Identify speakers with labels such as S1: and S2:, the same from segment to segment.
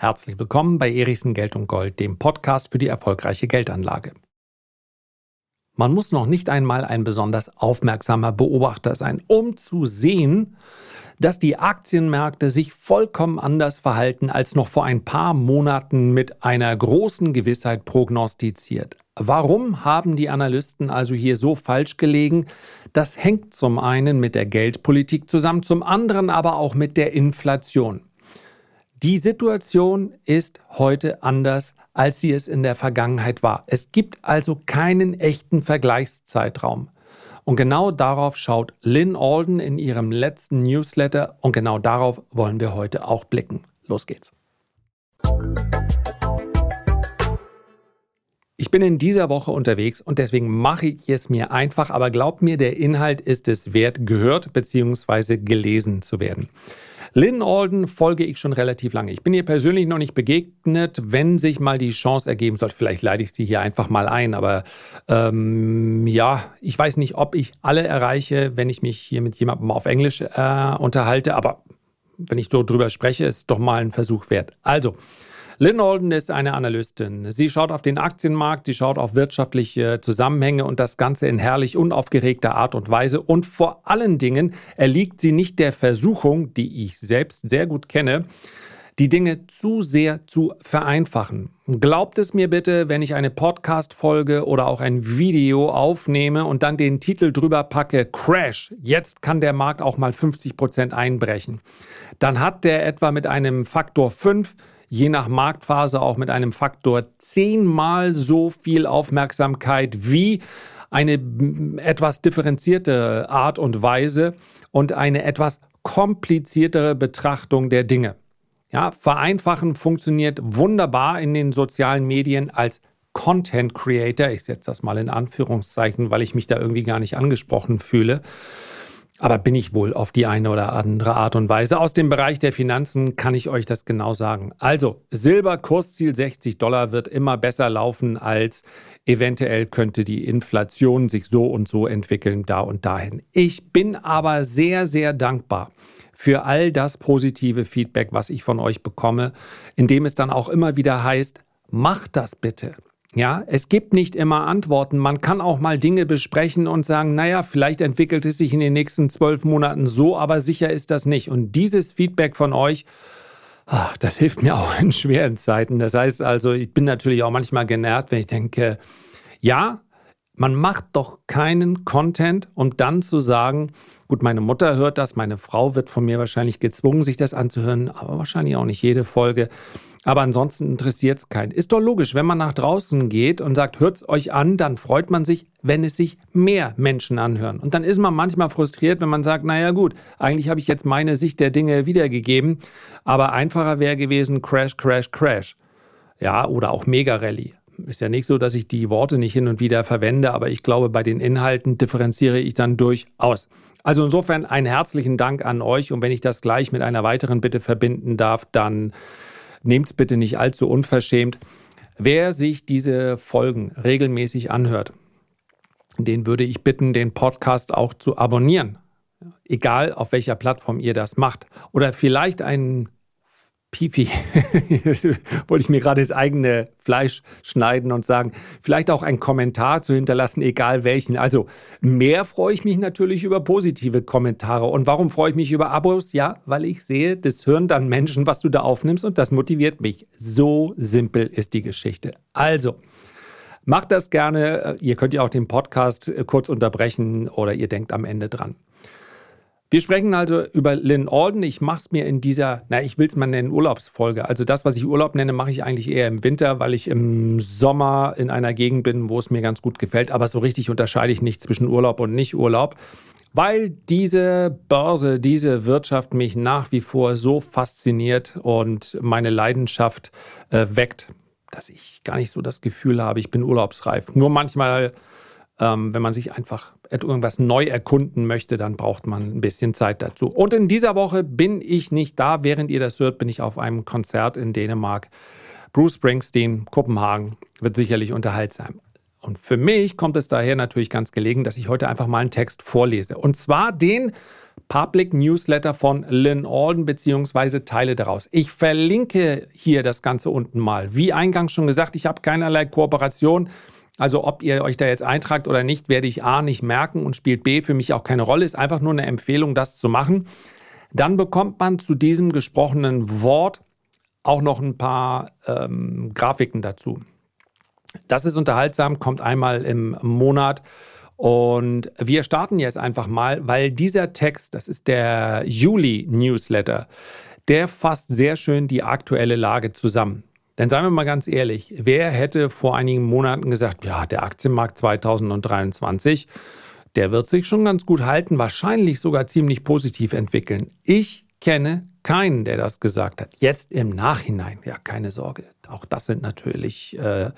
S1: Herzlich willkommen bei Erichsen Geld und Gold, dem Podcast für die erfolgreiche Geldanlage. Man muss noch nicht einmal ein besonders aufmerksamer Beobachter sein, um zu sehen, dass die Aktienmärkte sich vollkommen anders verhalten als noch vor ein paar Monaten mit einer großen Gewissheit prognostiziert. Warum haben die Analysten also hier so falsch gelegen? Das hängt zum einen mit der Geldpolitik zusammen, zum anderen aber auch mit der Inflation. Die Situation ist heute anders, als sie es in der Vergangenheit war. Es gibt also keinen echten Vergleichszeitraum. Und genau darauf schaut Lynn Alden in ihrem letzten Newsletter und genau darauf wollen wir heute auch blicken. Los geht's. Ich bin in dieser Woche unterwegs und deswegen mache ich es mir einfach, aber glaubt mir, der Inhalt ist es wert, gehört bzw. gelesen zu werden. Lynn Alden folge ich schon relativ lange. Ich bin ihr persönlich noch nicht begegnet. Wenn sich mal die Chance ergeben sollte, vielleicht leite ich sie hier einfach mal ein. Aber ähm, ja, ich weiß nicht, ob ich alle erreiche, wenn ich mich hier mit jemandem auf Englisch äh, unterhalte. Aber wenn ich so drüber spreche, ist doch mal ein Versuch wert. Also, Lynn Holden ist eine Analystin. Sie schaut auf den Aktienmarkt, sie schaut auf wirtschaftliche Zusammenhänge und das Ganze in herrlich unaufgeregter Art und Weise. Und vor allen Dingen erliegt sie nicht der Versuchung, die ich selbst sehr gut kenne, die Dinge zu sehr zu vereinfachen. Glaubt es mir bitte, wenn ich eine Podcast-Folge oder auch ein Video aufnehme und dann den Titel drüber packe, Crash, jetzt kann der Markt auch mal 50 Prozent einbrechen. Dann hat der etwa mit einem Faktor 5 je nach Marktphase auch mit einem Faktor zehnmal so viel Aufmerksamkeit wie eine etwas differenzierte Art und Weise und eine etwas kompliziertere Betrachtung der Dinge. Ja, vereinfachen funktioniert wunderbar in den sozialen Medien als Content Creator. Ich setze das mal in Anführungszeichen, weil ich mich da irgendwie gar nicht angesprochen fühle. Aber bin ich wohl auf die eine oder andere Art und Weise. Aus dem Bereich der Finanzen kann ich euch das genau sagen. Also, Silberkursziel 60 Dollar wird immer besser laufen als eventuell könnte die Inflation sich so und so entwickeln, da und dahin. Ich bin aber sehr, sehr dankbar für all das positive Feedback, was ich von euch bekomme, indem es dann auch immer wieder heißt, macht das bitte. Ja, es gibt nicht immer Antworten. Man kann auch mal Dinge besprechen und sagen, naja, vielleicht entwickelt es sich in den nächsten zwölf Monaten so, aber sicher ist das nicht. Und dieses Feedback von euch, ach, das hilft mir auch in schweren Zeiten. Das heißt also, ich bin natürlich auch manchmal genervt, wenn ich denke, ja, man macht doch keinen Content, um dann zu sagen, gut, meine Mutter hört das, meine Frau wird von mir wahrscheinlich gezwungen, sich das anzuhören, aber wahrscheinlich auch nicht jede Folge. Aber ansonsten interessiert es keinen. Ist doch logisch, wenn man nach draußen geht und sagt, hört es euch an, dann freut man sich, wenn es sich mehr Menschen anhören. Und dann ist man manchmal frustriert, wenn man sagt, naja gut, eigentlich habe ich jetzt meine Sicht der Dinge wiedergegeben, aber einfacher wäre gewesen, Crash, Crash, Crash. Ja, oder auch Mega Rally. Ist ja nicht so, dass ich die Worte nicht hin und wieder verwende, aber ich glaube, bei den Inhalten differenziere ich dann durchaus. Also insofern einen herzlichen Dank an euch und wenn ich das gleich mit einer weiteren Bitte verbinden darf, dann Nehmt es bitte nicht allzu unverschämt. Wer sich diese Folgen regelmäßig anhört, den würde ich bitten, den Podcast auch zu abonnieren. Egal auf welcher Plattform ihr das macht. Oder vielleicht einen Pipi, wollte ich mir gerade das eigene Fleisch schneiden und sagen, vielleicht auch einen Kommentar zu hinterlassen, egal welchen. Also mehr freue ich mich natürlich über positive Kommentare. Und warum freue ich mich über Abos? Ja, weil ich sehe, das hören dann Menschen, was du da aufnimmst und das motiviert mich. So simpel ist die Geschichte. Also, macht das gerne. Ihr könnt ja auch den Podcast kurz unterbrechen oder ihr denkt am Ende dran. Wir sprechen also über Lynn Alden. Ich mache es mir in dieser, na, ich will es mal nennen, Urlaubsfolge. Also das, was ich Urlaub nenne, mache ich eigentlich eher im Winter, weil ich im Sommer in einer Gegend bin, wo es mir ganz gut gefällt. Aber so richtig unterscheide ich nicht zwischen Urlaub und Nicht-Urlaub, weil diese Börse, diese Wirtschaft mich nach wie vor so fasziniert und meine Leidenschaft äh, weckt, dass ich gar nicht so das Gefühl habe, ich bin urlaubsreif. Nur manchmal ähm, wenn man sich einfach irgendwas neu erkunden möchte, dann braucht man ein bisschen Zeit dazu. Und in dieser Woche bin ich nicht da. Während ihr das hört, bin ich auf einem Konzert in Dänemark. Bruce Springsteen, Kopenhagen, wird sicherlich unterhaltsam. Und für mich kommt es daher natürlich ganz gelegen, dass ich heute einfach mal einen Text vorlese. Und zwar den Public Newsletter von Lynn Alden beziehungsweise Teile daraus. Ich verlinke hier das Ganze unten mal. Wie eingangs schon gesagt, ich habe keinerlei Kooperation. Also ob ihr euch da jetzt eintragt oder nicht, werde ich A nicht merken und spielt B für mich auch keine Rolle. Ist einfach nur eine Empfehlung, das zu machen. Dann bekommt man zu diesem gesprochenen Wort auch noch ein paar ähm, Grafiken dazu. Das ist unterhaltsam, kommt einmal im Monat. Und wir starten jetzt einfach mal, weil dieser Text, das ist der Juli-Newsletter, der fasst sehr schön die aktuelle Lage zusammen. Denn seien wir mal ganz ehrlich, wer hätte vor einigen Monaten gesagt, ja, der Aktienmarkt 2023, der wird sich schon ganz gut halten, wahrscheinlich sogar ziemlich positiv entwickeln. Ich kenne keinen, der das gesagt hat. Jetzt im Nachhinein, ja, keine Sorge. Auch das sind natürlich äh,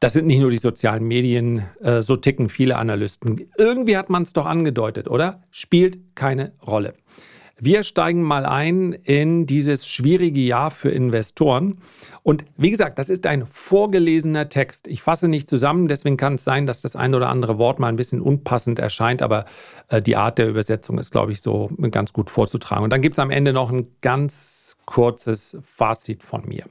S1: das sind nicht nur die sozialen Medien, äh, so ticken viele Analysten. Irgendwie hat man es doch angedeutet, oder? Spielt keine Rolle. Wir steigen mal ein in dieses schwierige Jahr für Investoren. Und wie gesagt, das ist ein vorgelesener Text. Ich fasse nicht zusammen, deswegen kann es sein, dass das ein oder andere Wort mal ein bisschen unpassend erscheint, aber äh, die Art der Übersetzung ist, glaube ich, so ganz gut vorzutragen. Und dann gibt es am Ende noch ein ganz kurzes Fazit von mir.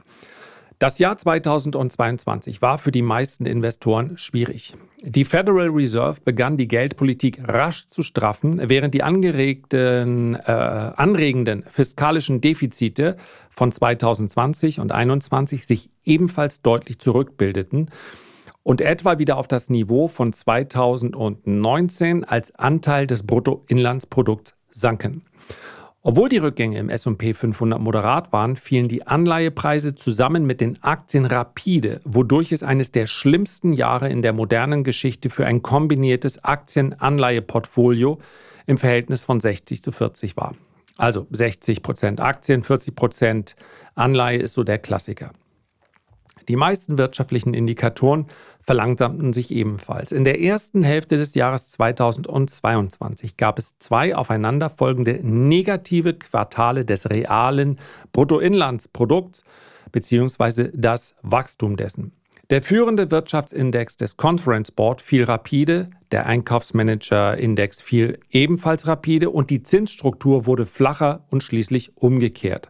S1: Das Jahr 2022 war für die meisten Investoren schwierig. Die Federal Reserve begann die Geldpolitik rasch zu straffen, während die angeregten, äh, anregenden fiskalischen Defizite von 2020 und 2021 sich ebenfalls deutlich zurückbildeten und etwa wieder auf das Niveau von 2019 als Anteil des Bruttoinlandsprodukts sanken. Obwohl die Rückgänge im SP 500 moderat waren, fielen die Anleihepreise zusammen mit den Aktien rapide, wodurch es eines der schlimmsten Jahre in der modernen Geschichte für ein kombiniertes Aktien-Anleiheportfolio im Verhältnis von 60 zu 40 war. Also 60 Prozent Aktien, 40 Prozent Anleihe ist so der Klassiker. Die meisten wirtschaftlichen Indikatoren verlangsamten sich ebenfalls. In der ersten Hälfte des Jahres 2022 gab es zwei aufeinanderfolgende negative Quartale des realen Bruttoinlandsprodukts bzw. das Wachstum dessen. Der führende Wirtschaftsindex des Conference Board fiel rapide, der Einkaufsmanager-Index fiel ebenfalls rapide und die Zinsstruktur wurde flacher und schließlich umgekehrt.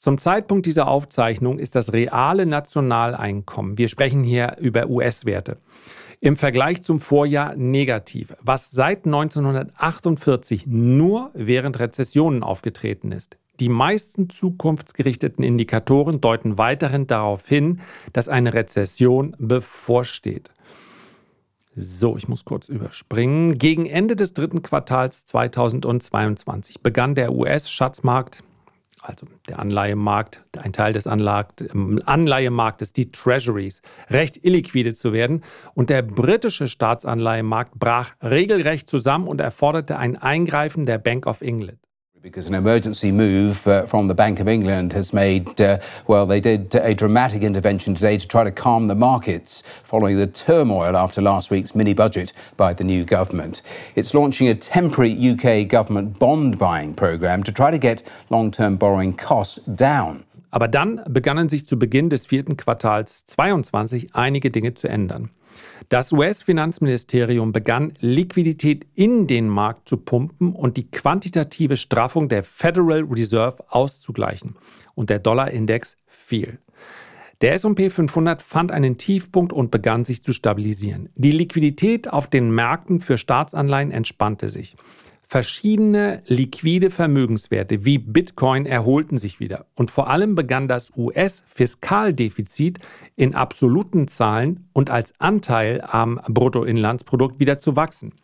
S1: Zum Zeitpunkt dieser Aufzeichnung ist das reale Nationaleinkommen, wir sprechen hier über US-Werte, im Vergleich zum Vorjahr negativ, was seit 1948 nur während Rezessionen aufgetreten ist. Die meisten zukunftsgerichteten Indikatoren deuten weiterhin darauf hin, dass eine Rezession bevorsteht. So, ich muss kurz überspringen. Gegen Ende des dritten Quartals 2022 begann der US-Schatzmarkt also der Anleihemarkt, ein Teil des Anleihemarktes, die Treasuries, recht illiquide zu werden. Und der britische Staatsanleihemarkt brach regelrecht zusammen und erforderte ein Eingreifen der Bank of England.
S2: Because an emergency move uh, from the Bank of England has made, uh, well, they did a dramatic intervention today to try to calm the markets following the turmoil after last week's mini budget by the new government. It's launching a temporary UK government bond buying programme to try to get long term borrowing costs down.
S1: Aber dann begannen sich zu Beginn des vierten Quartals 22 einige Dinge zu ändern. Das US-Finanzministerium begann, Liquidität in den Markt zu pumpen und die quantitative Straffung der Federal Reserve auszugleichen. Und der Dollarindex fiel. Der SP 500 fand einen Tiefpunkt und begann sich zu stabilisieren. Die Liquidität auf den Märkten für Staatsanleihen entspannte sich. Verschiedene liquide Vermögenswerte wie Bitcoin erholten sich wieder und vor allem begann das US-Fiskaldefizit in absoluten Zahlen und als Anteil am Bruttoinlandsprodukt wieder zu wachsen.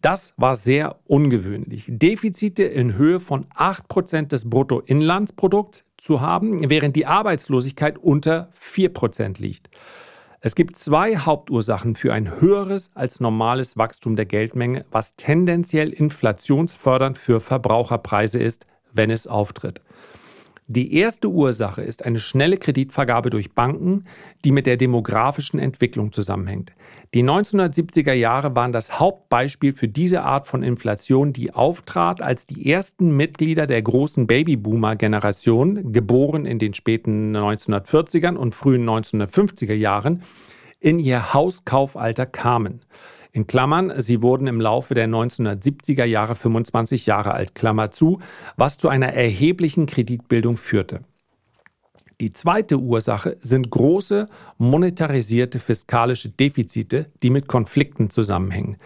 S1: Das war sehr ungewöhnlich. Defizite in Höhe von 8% des Bruttoinlandsprodukts zu haben, während die Arbeitslosigkeit unter 4% liegt. Es gibt zwei Hauptursachen für ein höheres als normales Wachstum der Geldmenge, was tendenziell inflationsfördernd für Verbraucherpreise ist, wenn es auftritt. Die erste Ursache ist eine schnelle Kreditvergabe durch Banken, die mit der demografischen Entwicklung zusammenhängt. Die 1970er Jahre waren das Hauptbeispiel für diese Art von Inflation, die auftrat, als die ersten Mitglieder der großen Babyboomer-Generation, geboren in den späten 1940ern und frühen 1950er Jahren, in ihr Hauskaufalter kamen. In Klammern, sie wurden im Laufe der 1970er Jahre 25 Jahre alt, Klammer zu, was zu einer erheblichen Kreditbildung führte. Die zweite Ursache sind große monetarisierte fiskalische Defizite, die mit Konflikten zusammenhängen.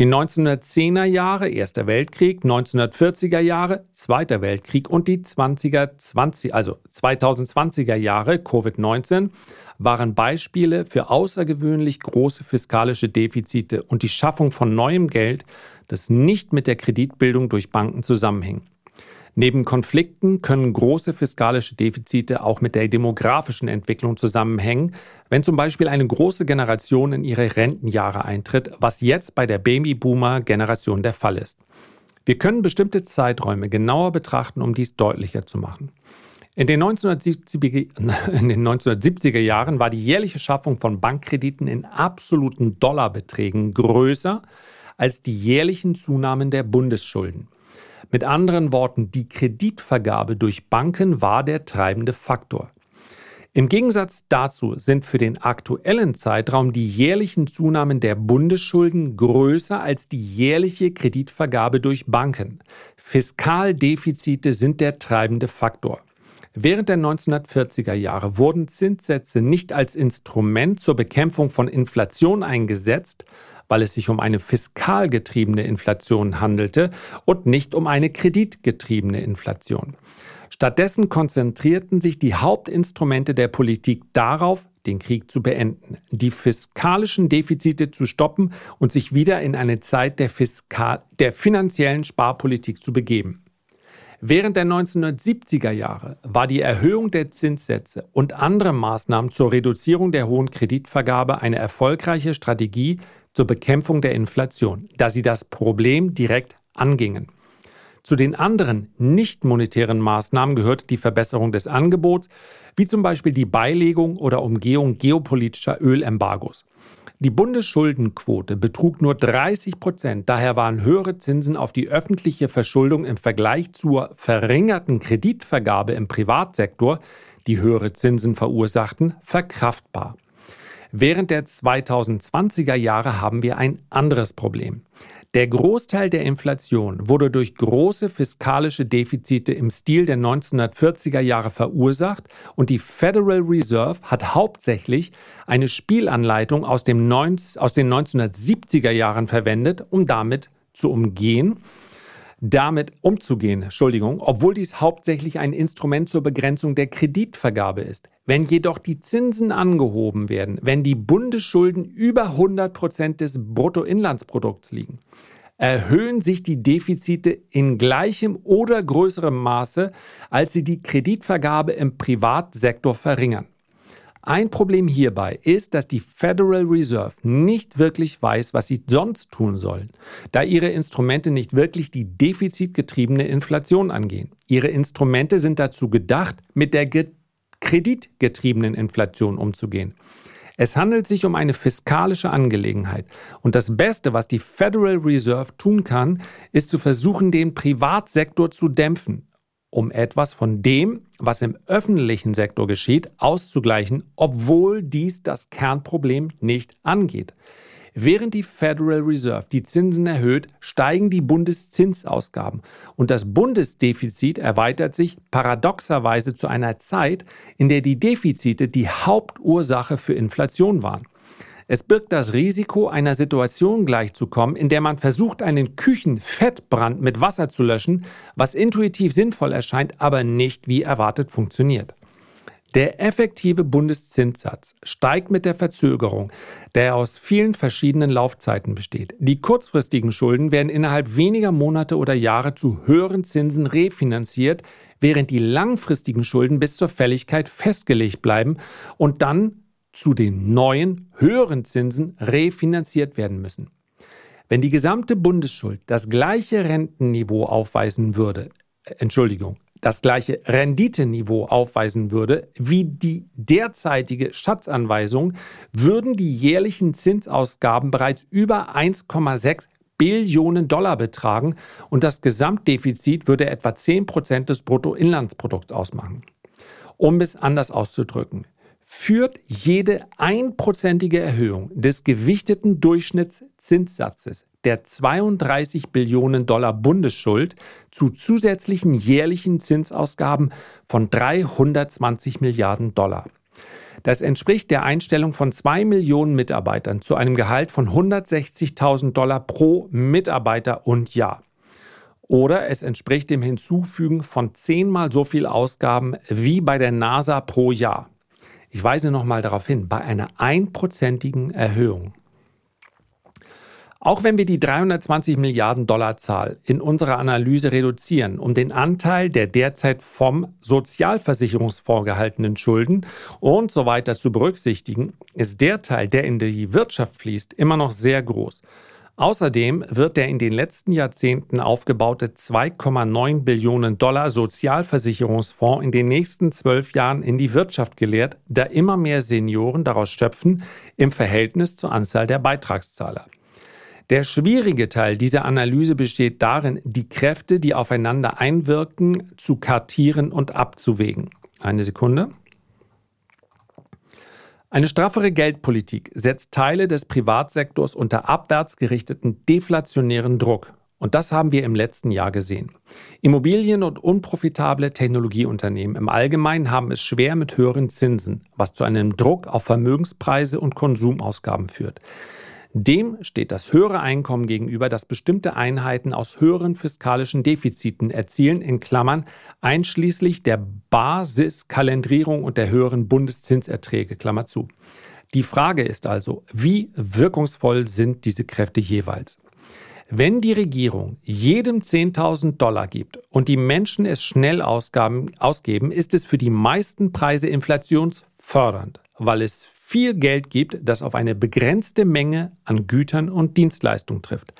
S1: Die 1910er Jahre, Erster Weltkrieg, 1940er Jahre, Zweiter Weltkrieg und die 20er, 20, also 2020er Jahre, Covid-19, waren Beispiele für außergewöhnlich große fiskalische Defizite und die Schaffung von neuem Geld, das nicht mit der Kreditbildung durch Banken zusammenhängt. Neben Konflikten können große fiskalische Defizite auch mit der demografischen Entwicklung zusammenhängen, wenn zum Beispiel eine große Generation in ihre Rentenjahre eintritt, was jetzt bei der Babyboomer-Generation der Fall ist. Wir können bestimmte Zeiträume genauer betrachten, um dies deutlicher zu machen. In den, 1970er, in den 1970er Jahren war die jährliche Schaffung von Bankkrediten in absoluten Dollarbeträgen größer als die jährlichen Zunahmen der Bundesschulden. Mit anderen Worten, die Kreditvergabe durch Banken war der treibende Faktor. Im Gegensatz dazu sind für den aktuellen Zeitraum die jährlichen Zunahmen der Bundesschulden größer als die jährliche Kreditvergabe durch Banken. Fiskaldefizite sind der treibende Faktor. Während der 1940er Jahre wurden Zinssätze nicht als Instrument zur Bekämpfung von Inflation eingesetzt, weil es sich um eine fiskal getriebene Inflation handelte und nicht um eine kreditgetriebene Inflation. Stattdessen konzentrierten sich die Hauptinstrumente der Politik darauf, den Krieg zu beenden, die fiskalischen Defizite zu stoppen und sich wieder in eine Zeit der, Fiskal der finanziellen Sparpolitik zu begeben. Während der 1970er Jahre war die Erhöhung der Zinssätze und andere Maßnahmen zur Reduzierung der hohen Kreditvergabe eine erfolgreiche Strategie zur Bekämpfung der Inflation, da sie das Problem direkt angingen. Zu den anderen nicht monetären Maßnahmen gehört die Verbesserung des Angebots, wie zum Beispiel die Beilegung oder Umgehung geopolitischer Ölembargos. Die Bundesschuldenquote betrug nur 30 Prozent, daher waren höhere Zinsen auf die öffentliche Verschuldung im Vergleich zur verringerten Kreditvergabe im Privatsektor, die höhere Zinsen verursachten, verkraftbar. Während der 2020er Jahre haben wir ein anderes Problem. Der Großteil der Inflation wurde durch große fiskalische Defizite im Stil der 1940er Jahre verursacht und die Federal Reserve hat hauptsächlich eine Spielanleitung aus, dem 19, aus den 1970er Jahren verwendet, um damit zu umgehen, damit umzugehen, Entschuldigung, obwohl dies hauptsächlich ein Instrument zur Begrenzung der Kreditvergabe ist. Wenn jedoch die Zinsen angehoben werden, wenn die Bundesschulden über 100 Prozent des Bruttoinlandsprodukts liegen, erhöhen sich die Defizite in gleichem oder größerem Maße, als sie die Kreditvergabe im Privatsektor verringern. Ein Problem hierbei ist, dass die Federal Reserve nicht wirklich weiß, was sie sonst tun sollen, da ihre Instrumente nicht wirklich die defizitgetriebene Inflation angehen. Ihre Instrumente sind dazu gedacht, mit der kreditgetriebenen Inflation umzugehen. Es handelt sich um eine fiskalische Angelegenheit. Und das Beste, was die Federal Reserve tun kann, ist zu versuchen, den Privatsektor zu dämpfen um etwas von dem, was im öffentlichen Sektor geschieht, auszugleichen, obwohl dies das Kernproblem nicht angeht. Während die Federal Reserve die Zinsen erhöht, steigen die Bundeszinsausgaben und das Bundesdefizit erweitert sich paradoxerweise zu einer Zeit, in der die Defizite die Hauptursache für Inflation waren. Es birgt das Risiko, einer Situation gleichzukommen, in der man versucht, einen Küchenfettbrand mit Wasser zu löschen, was intuitiv sinnvoll erscheint, aber nicht wie erwartet funktioniert. Der effektive Bundeszinssatz steigt mit der Verzögerung, der aus vielen verschiedenen Laufzeiten besteht. Die kurzfristigen Schulden werden innerhalb weniger Monate oder Jahre zu höheren Zinsen refinanziert, während die langfristigen Schulden bis zur Fälligkeit festgelegt bleiben und dann zu den neuen, höheren Zinsen refinanziert werden müssen. Wenn die gesamte Bundesschuld das gleiche Rentenniveau aufweisen würde, äh, Entschuldigung, das gleiche Renditeniveau aufweisen würde wie die derzeitige Schatzanweisung, würden die jährlichen Zinsausgaben bereits über 1,6 Billionen Dollar betragen und das Gesamtdefizit würde etwa 10 Prozent des Bruttoinlandsprodukts ausmachen. Um es anders auszudrücken, führt jede einprozentige Erhöhung des gewichteten Durchschnittszinssatzes der 32 Billionen Dollar Bundesschuld zu zusätzlichen jährlichen Zinsausgaben von 320 Milliarden Dollar. Das entspricht der Einstellung von zwei Millionen Mitarbeitern zu einem Gehalt von 160.000 Dollar pro Mitarbeiter und Jahr. Oder es entspricht dem Hinzufügen von zehnmal so viel Ausgaben wie bei der NASA pro Jahr. Ich weise nochmal darauf hin, bei einer einprozentigen Erhöhung. Auch wenn wir die 320 Milliarden Dollar Zahl in unserer Analyse reduzieren, um den Anteil der derzeit vom Sozialversicherungsfonds gehaltenen Schulden und so weiter zu berücksichtigen, ist der Teil, der in die Wirtschaft fließt, immer noch sehr groß. Außerdem wird der in den letzten Jahrzehnten aufgebaute 2,9 Billionen Dollar Sozialversicherungsfonds in den nächsten zwölf Jahren in die Wirtschaft geleert, da immer mehr Senioren daraus schöpfen im Verhältnis zur Anzahl der Beitragszahler. Der schwierige Teil dieser Analyse besteht darin, die Kräfte, die aufeinander einwirken, zu kartieren und abzuwägen. Eine Sekunde. Eine straffere Geldpolitik setzt Teile des Privatsektors unter abwärts gerichteten deflationären Druck. Und das haben wir im letzten Jahr gesehen. Immobilien und unprofitable Technologieunternehmen im Allgemeinen haben es schwer mit höheren Zinsen, was zu einem Druck auf Vermögenspreise und Konsumausgaben führt. Dem steht das höhere Einkommen gegenüber, das bestimmte Einheiten aus höheren fiskalischen Defiziten erzielen, in Klammern einschließlich der Basiskalendrierung und der höheren Bundeszinserträge, Klammer zu. Die Frage ist also, wie wirkungsvoll sind diese Kräfte jeweils? Wenn die Regierung jedem 10.000 Dollar gibt und die Menschen es schnell ausgaben, ausgeben, ist es für die meisten Preise inflationsfördernd, weil es viel Geld gibt, das auf eine begrenzte Menge an Gütern und Dienstleistungen trifft.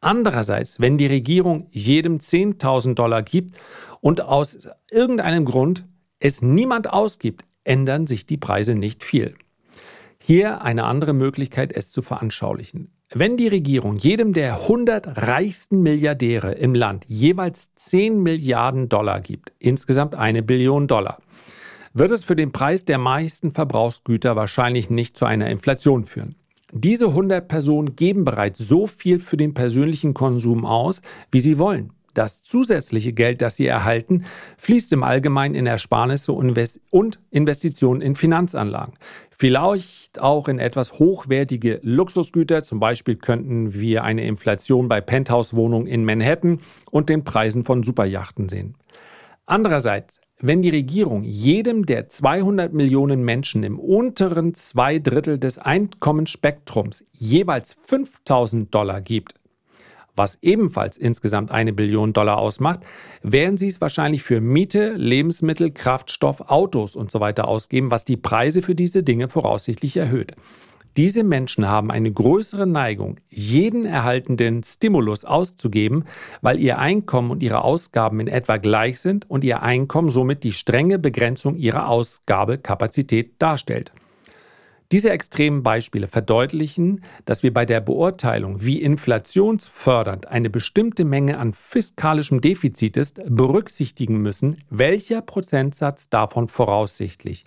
S1: Andererseits, wenn die Regierung jedem 10.000 Dollar gibt und aus irgendeinem Grund es niemand ausgibt, ändern sich die Preise nicht viel. Hier eine andere Möglichkeit, es zu veranschaulichen. Wenn die Regierung jedem der 100 reichsten Milliardäre im Land jeweils 10 Milliarden Dollar gibt, insgesamt eine Billion Dollar, wird es für den Preis der meisten Verbrauchsgüter wahrscheinlich nicht zu einer Inflation führen. Diese 100 Personen geben bereits so viel für den persönlichen Konsum aus, wie sie wollen. Das zusätzliche Geld, das sie erhalten, fließt im Allgemeinen in Ersparnisse und Investitionen in Finanzanlagen. Vielleicht auch in etwas hochwertige Luxusgüter. Zum Beispiel könnten wir eine Inflation bei Penthouse-Wohnungen in Manhattan und den Preisen von Superjachten sehen. Andererseits wenn die Regierung jedem der 200 Millionen Menschen im unteren zwei Drittel des Einkommensspektrums jeweils 5000 Dollar gibt, was ebenfalls insgesamt eine Billion Dollar ausmacht, werden sie es wahrscheinlich für Miete, Lebensmittel, Kraftstoff, Autos und so ausgeben, was die Preise für diese Dinge voraussichtlich erhöht. Diese Menschen haben eine größere Neigung, jeden erhaltenden Stimulus auszugeben, weil ihr Einkommen und ihre Ausgaben in etwa gleich sind und ihr Einkommen somit die strenge Begrenzung ihrer Ausgabekapazität darstellt. Diese extremen Beispiele verdeutlichen, dass wir bei der Beurteilung, wie inflationsfördernd eine bestimmte Menge an fiskalischem Defizit ist, berücksichtigen müssen, welcher Prozentsatz davon voraussichtlich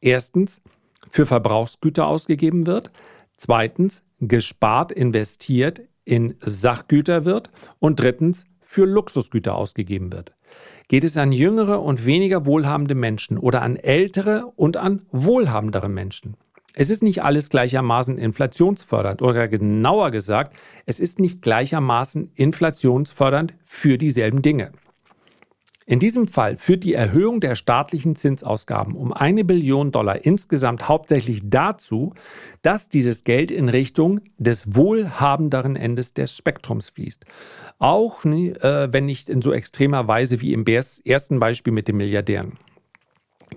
S1: erstens für Verbrauchsgüter ausgegeben wird, zweitens gespart, investiert in Sachgüter wird und drittens für Luxusgüter ausgegeben wird. Geht es an jüngere und weniger wohlhabende Menschen oder an ältere und an wohlhabendere Menschen? Es ist nicht alles gleichermaßen inflationsfördernd oder genauer gesagt, es ist nicht gleichermaßen inflationsfördernd für dieselben Dinge. In diesem Fall führt die Erhöhung der staatlichen Zinsausgaben um eine Billion Dollar insgesamt hauptsächlich dazu, dass dieses Geld in Richtung des wohlhabenderen Endes des Spektrums fließt. Auch äh, wenn nicht in so extremer Weise wie im ersten Beispiel mit den Milliardären.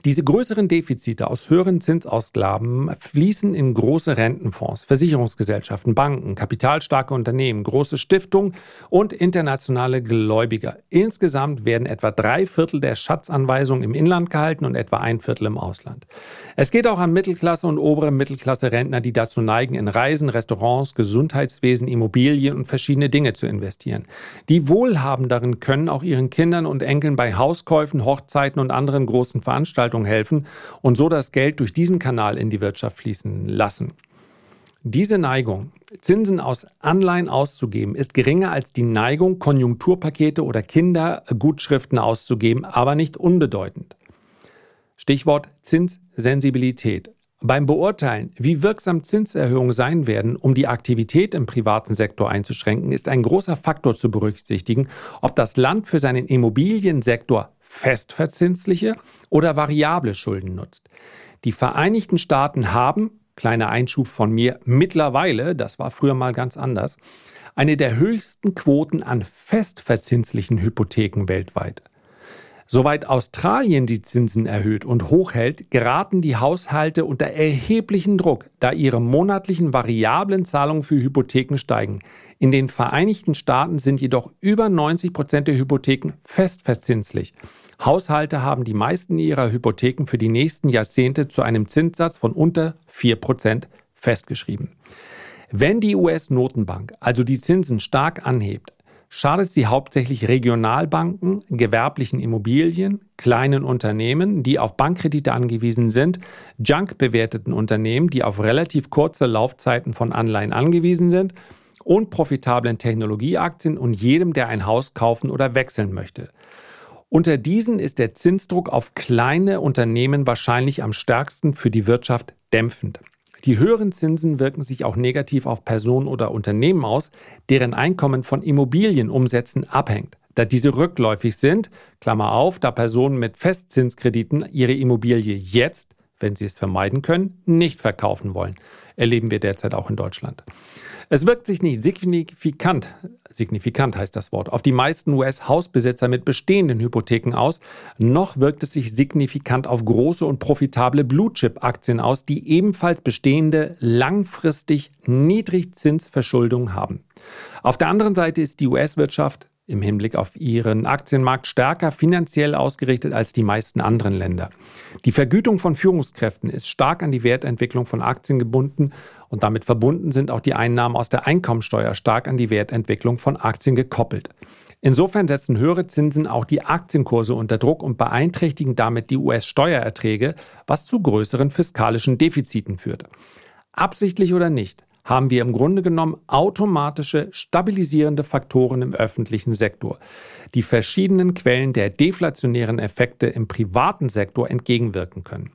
S1: Diese größeren Defizite aus höheren Zinsausgaben fließen in große Rentenfonds, Versicherungsgesellschaften, Banken, kapitalstarke Unternehmen, große Stiftungen und internationale Gläubiger. Insgesamt werden etwa drei Viertel der Schatzanweisungen im Inland gehalten und etwa ein Viertel im Ausland. Es geht auch an Mittelklasse und obere Mittelklasse Rentner, die dazu neigen, in Reisen, Restaurants, Gesundheitswesen, Immobilien und verschiedene Dinge zu investieren. Die Wohlhabenderen können auch ihren Kindern und Enkeln bei Hauskäufen, Hochzeiten und anderen großen Veranstaltungen Preisgestaltung helfen und so das Geld durch diesen Kanal in die Wirtschaft fließen lassen. Diese Neigung, Zinsen aus Anleihen auszugeben, ist geringer als die Neigung, Konjunkturpakete oder Kindergutschriften auszugeben, aber nicht unbedeutend. Stichwort Zinssensibilität. Beim Beurteilen, wie wirksam Zinserhöhungen sein werden, um die Aktivität im privaten Sektor einzuschränken, ist ein großer Faktor zu berücksichtigen, ob das Land für seinen Immobiliensektor festverzinsliche oder variable Schulden nutzt. Die Vereinigten Staaten haben, kleiner Einschub von mir, mittlerweile, das war früher mal ganz anders, eine der höchsten Quoten an festverzinslichen Hypotheken weltweit. Soweit Australien die Zinsen erhöht und hochhält, geraten die Haushalte unter erheblichen Druck, da ihre monatlichen variablen Zahlungen für Hypotheken steigen. In den Vereinigten Staaten sind jedoch über 90 Prozent der Hypotheken festverzinslich. Haushalte haben die meisten ihrer Hypotheken für die nächsten Jahrzehnte zu einem Zinssatz von unter 4 Prozent festgeschrieben. Wenn die US-Notenbank also die Zinsen stark anhebt, schadet sie hauptsächlich Regionalbanken, gewerblichen Immobilien, kleinen Unternehmen, die auf Bankkredite angewiesen sind, junk bewerteten Unternehmen, die auf relativ kurze Laufzeiten von Anleihen angewiesen sind und profitablen Technologieaktien und jedem, der ein Haus kaufen oder wechseln möchte. Unter diesen ist der Zinsdruck auf kleine Unternehmen wahrscheinlich am stärksten für die Wirtschaft dämpfend. Die höheren Zinsen wirken sich auch negativ auf Personen oder Unternehmen aus, deren Einkommen von Immobilienumsätzen abhängt. Da diese rückläufig sind, Klammer auf, da Personen mit Festzinskrediten ihre Immobilie jetzt, wenn sie es vermeiden können, nicht verkaufen wollen, erleben wir derzeit auch in Deutschland. Es wirkt sich nicht signifikant, signifikant heißt das Wort, auf die meisten US-Hausbesitzer mit bestehenden Hypotheken aus, noch wirkt es sich signifikant auf große und profitable Blue-Chip-Aktien aus, die ebenfalls bestehende langfristig Niedrigzinsverschuldung haben. Auf der anderen Seite ist die US-Wirtschaft im Hinblick auf ihren Aktienmarkt stärker finanziell ausgerichtet als die meisten anderen Länder. Die Vergütung von Führungskräften ist stark an die Wertentwicklung von Aktien gebunden und damit verbunden sind auch die Einnahmen aus der Einkommensteuer stark an die Wertentwicklung von Aktien gekoppelt. Insofern setzen höhere Zinsen auch die Aktienkurse unter Druck und beeinträchtigen damit die US-Steuererträge, was zu größeren fiskalischen Defiziten führt. Absichtlich oder nicht, haben wir im Grunde genommen automatische stabilisierende Faktoren im öffentlichen Sektor, die verschiedenen Quellen der deflationären Effekte im privaten Sektor entgegenwirken können.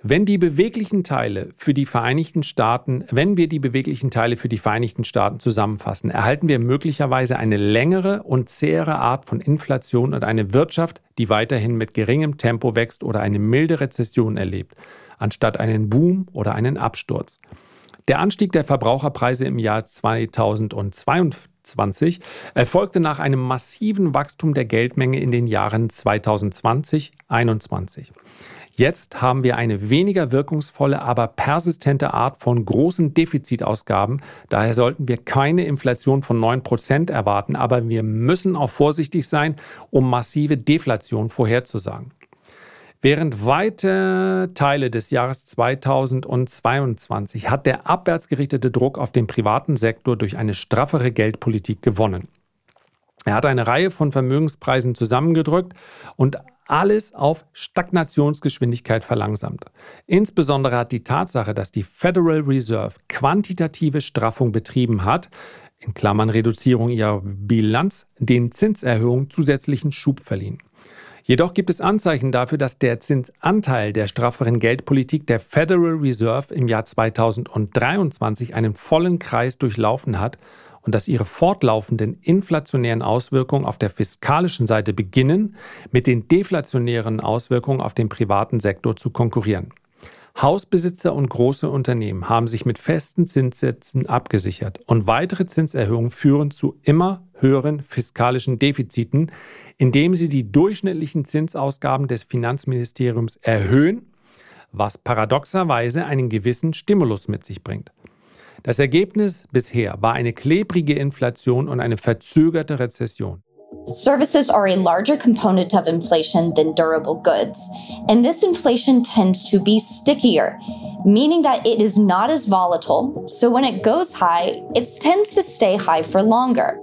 S1: Wenn die beweglichen Teile für die Vereinigten Staaten, wenn wir die beweglichen Teile für die Vereinigten Staaten zusammenfassen, erhalten wir möglicherweise eine längere und zähere Art von Inflation und eine Wirtschaft, die weiterhin mit geringem Tempo wächst oder eine milde Rezession erlebt, anstatt einen Boom oder einen Absturz. Der Anstieg der Verbraucherpreise im Jahr 2022 erfolgte nach einem massiven Wachstum der Geldmenge in den Jahren 2020-21. Jetzt haben wir eine weniger wirkungsvolle, aber persistente Art von großen Defizitausgaben. Daher sollten wir keine Inflation von 9% erwarten, aber wir müssen auch vorsichtig sein, um massive Deflation vorherzusagen. Während weite Teile des Jahres 2022 hat der abwärtsgerichtete Druck auf den privaten Sektor durch eine straffere Geldpolitik gewonnen. Er hat eine Reihe von Vermögenspreisen zusammengedrückt und alles auf Stagnationsgeschwindigkeit verlangsamt. Insbesondere hat die Tatsache, dass die Federal Reserve quantitative Straffung betrieben hat, in Klammern Reduzierung ihrer Bilanz, den Zinserhöhungen zusätzlichen Schub verliehen. Jedoch gibt es Anzeichen dafür, dass der Zinsanteil der strafferen Geldpolitik der Federal Reserve im Jahr 2023 einen vollen Kreis durchlaufen hat und dass ihre fortlaufenden inflationären Auswirkungen auf der fiskalischen Seite beginnen, mit den deflationären Auswirkungen auf den privaten Sektor zu konkurrieren. Hausbesitzer und große Unternehmen haben sich mit festen Zinssätzen abgesichert und weitere Zinserhöhungen führen zu immer höheren fiskalischen Defiziten, indem sie die durchschnittlichen Zinsausgaben des Finanzministeriums erhöhen, was paradoxerweise einen gewissen Stimulus mit sich bringt. Das Ergebnis bisher war eine klebrige Inflation und eine verzögerte Rezession.
S3: Services are a larger component of inflation than durable goods, and this inflation tends to be stickier, meaning that it is not as volatile, so when it goes high, it tends to stay high for longer.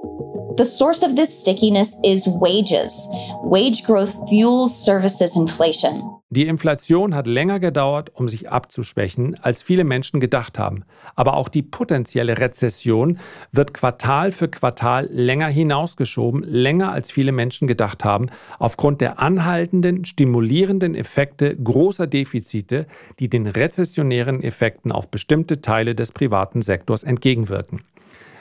S3: The source of this stickiness is wages. Wage growth fuels services inflation.
S1: Die Inflation hat länger gedauert, um sich abzuschwächen, als viele Menschen gedacht haben. Aber auch die potenzielle Rezession wird Quartal für Quartal länger hinausgeschoben, länger als viele Menschen gedacht haben, aufgrund der anhaltenden, stimulierenden Effekte großer Defizite, die den rezessionären Effekten auf bestimmte Teile des privaten Sektors entgegenwirken.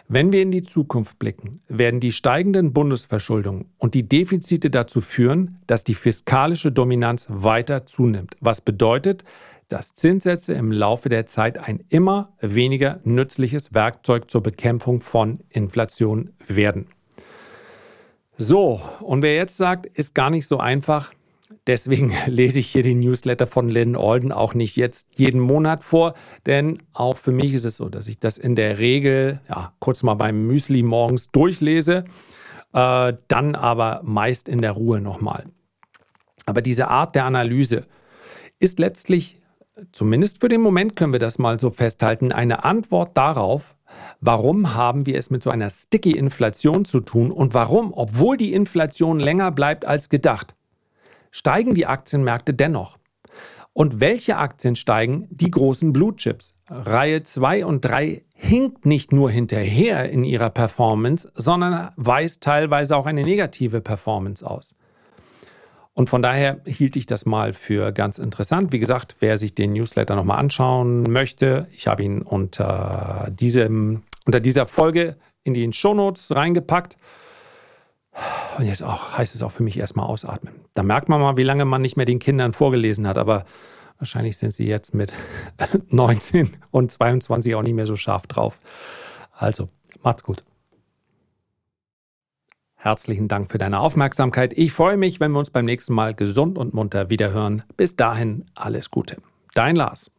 S1: Wenn wir in die Zukunft blicken, werden die steigenden Bundesverschuldungen und die Defizite dazu führen, dass die fiskalische Dominanz weiter zunimmt, was bedeutet, dass Zinssätze im Laufe der Zeit ein immer weniger nützliches Werkzeug zur Bekämpfung von Inflation werden. So, und wer jetzt sagt, ist gar nicht so einfach, Deswegen lese ich hier den Newsletter von Lynn Alden auch nicht jetzt jeden Monat vor, denn auch für mich ist es so, dass ich das in der Regel ja, kurz mal beim Müsli morgens durchlese, äh, dann aber meist in der Ruhe nochmal. Aber diese Art der Analyse ist letztlich, zumindest für den Moment können wir das mal so festhalten, eine Antwort darauf, Warum haben wir es mit so einer sticky Inflation zu tun und warum, obwohl die Inflation länger bleibt als gedacht, steigen die Aktienmärkte dennoch. Und welche Aktien steigen? Die großen Blue Chips. Reihe 2 und 3 hinkt nicht nur hinterher in ihrer Performance, sondern weist teilweise auch eine negative Performance aus. Und von daher hielt ich das mal für ganz interessant. Wie gesagt, wer sich den Newsletter nochmal anschauen möchte, ich habe ihn unter, diesem, unter dieser Folge in die Shownotes reingepackt. Und jetzt auch, heißt es auch für mich erstmal ausatmen. Da merkt man mal, wie lange man nicht mehr den Kindern vorgelesen hat, aber wahrscheinlich sind sie jetzt mit 19 und 22 auch nicht mehr so scharf drauf. Also, macht's gut. Herzlichen Dank für deine Aufmerksamkeit. Ich freue mich, wenn wir uns beim nächsten Mal gesund und munter wiederhören. Bis dahin alles Gute. Dein Lars.